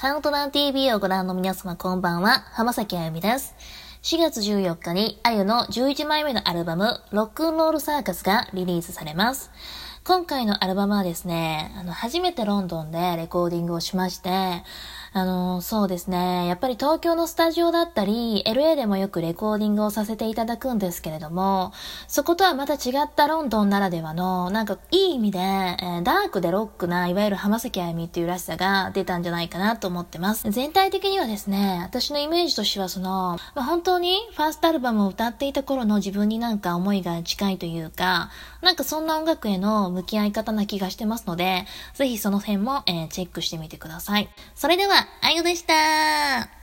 カウントダウン TV をご覧の皆様こんばんは、浜崎あゆみです。4月14日にあゆの11枚目のアルバム、ロックンロールサーカスがリリースされます。今回のアルバムはですね、あの、初めてロンドンでレコーディングをしまして、あの、そうですね。やっぱり東京のスタジオだったり、LA でもよくレコーディングをさせていただくんですけれども、そことはまた違ったロンドンならではの、なんかいい意味で、えー、ダークでロックな、いわゆる浜崎あゆみっていうらしさが出たんじゃないかなと思ってます。全体的にはですね、私のイメージとしてはその、まあ、本当にファーストアルバムを歌っていた頃の自分になんか思いが近いというか、なんかそんな音楽への向き合い方な気がしてますので、ぜひその辺も、えー、チェックしてみてください。それでは、あゆでした